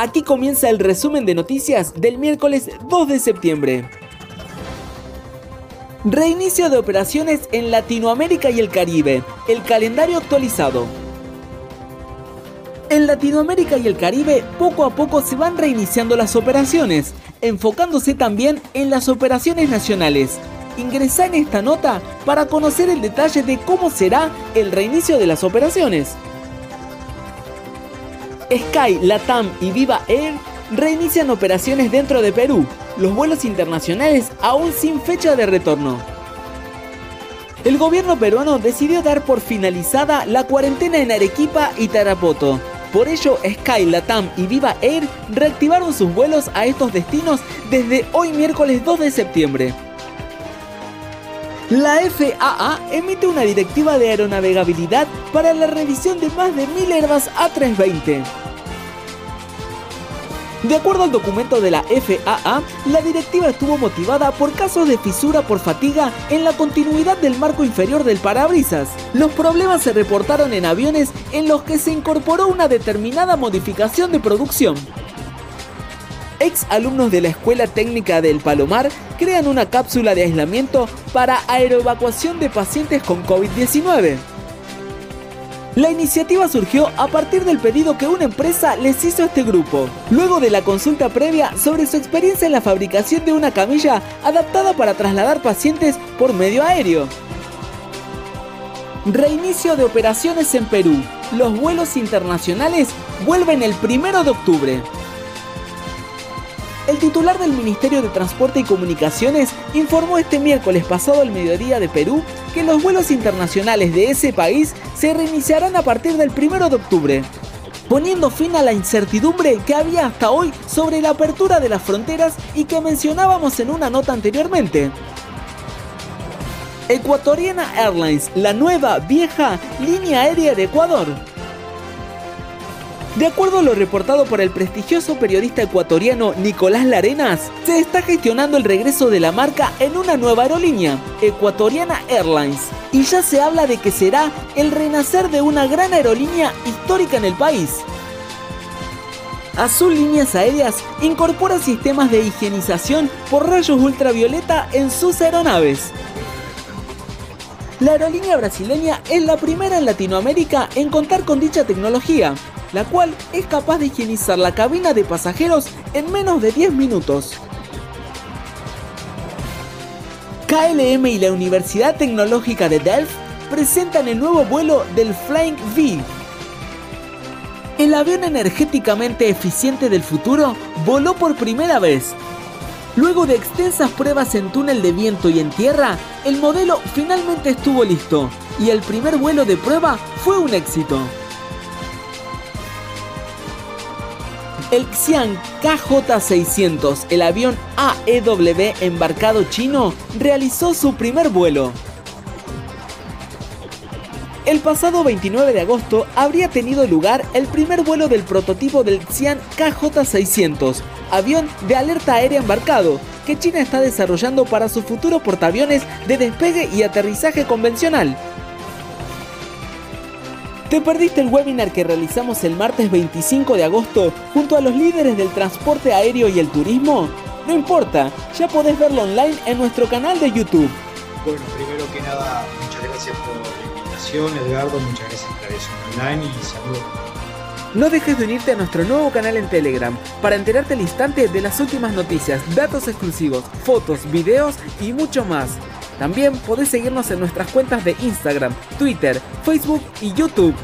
Aquí comienza el resumen de noticias del miércoles 2 de septiembre. Reinicio de operaciones en Latinoamérica y el Caribe. El calendario actualizado. En Latinoamérica y el Caribe poco a poco se van reiniciando las operaciones, enfocándose también en las operaciones nacionales. Ingresa en esta nota para conocer el detalle de cómo será el reinicio de las operaciones. Sky, Latam y Viva Air reinician operaciones dentro de Perú, los vuelos internacionales aún sin fecha de retorno. El gobierno peruano decidió dar por finalizada la cuarentena en Arequipa y Tarapoto, por ello, Sky, Latam y Viva Air reactivaron sus vuelos a estos destinos desde hoy miércoles 2 de septiembre. La FAA emite una directiva de aeronavegabilidad para la revisión de más de 1000 Airbus A320. De acuerdo al documento de la FAA, la directiva estuvo motivada por casos de fisura por fatiga en la continuidad del marco inferior del parabrisas. Los problemas se reportaron en aviones en los que se incorporó una determinada modificación de producción. Ex alumnos de la Escuela Técnica del Palomar crean una cápsula de aislamiento para aeroevacuación de pacientes con COVID-19. La iniciativa surgió a partir del pedido que una empresa les hizo a este grupo, luego de la consulta previa sobre su experiencia en la fabricación de una camilla adaptada para trasladar pacientes por medio aéreo. Reinicio de operaciones en Perú. Los vuelos internacionales vuelven el 1 de octubre. El titular del Ministerio de Transporte y Comunicaciones informó este miércoles pasado al mediodía de Perú que los vuelos internacionales de ese país se reiniciarán a partir del 1 de octubre, poniendo fin a la incertidumbre que había hasta hoy sobre la apertura de las fronteras y que mencionábamos en una nota anteriormente. Ecuatoriana Airlines, la nueva, vieja línea aérea de Ecuador, de acuerdo a lo reportado por el prestigioso periodista ecuatoriano Nicolás Larenas, se está gestionando el regreso de la marca en una nueva aerolínea, Ecuatoriana Airlines, y ya se habla de que será el renacer de una gran aerolínea histórica en el país. Azul Líneas Aéreas incorpora sistemas de higienización por rayos ultravioleta en sus aeronaves. La aerolínea brasileña es la primera en Latinoamérica en contar con dicha tecnología, la cual es capaz de higienizar la cabina de pasajeros en menos de 10 minutos. KLM y la Universidad Tecnológica de Delft presentan el nuevo vuelo del Flying V. El avión energéticamente eficiente del futuro voló por primera vez. Luego de extensas pruebas en túnel de viento y en tierra, el modelo finalmente estuvo listo y el primer vuelo de prueba fue un éxito. El Xi'an KJ600, el avión AEW embarcado chino, realizó su primer vuelo. El pasado 29 de agosto habría tenido lugar el primer vuelo del prototipo del Xi'an KJ600, avión de alerta aérea embarcado, que China está desarrollando para su futuro portaaviones de despegue y aterrizaje convencional. ¿Te perdiste el webinar que realizamos el martes 25 de agosto junto a los líderes del transporte aéreo y el turismo? No importa, ya podés verlo online en nuestro canal de YouTube. Bueno, primero que nada, muchas gracias por la invitación, Edgardo, muchas gracias por la visión online y saludos. No dejes de unirte a nuestro nuevo canal en Telegram para enterarte al instante de las últimas noticias, datos exclusivos, fotos, videos y mucho más. También podés seguirnos en nuestras cuentas de Instagram, Twitter, Facebook y YouTube.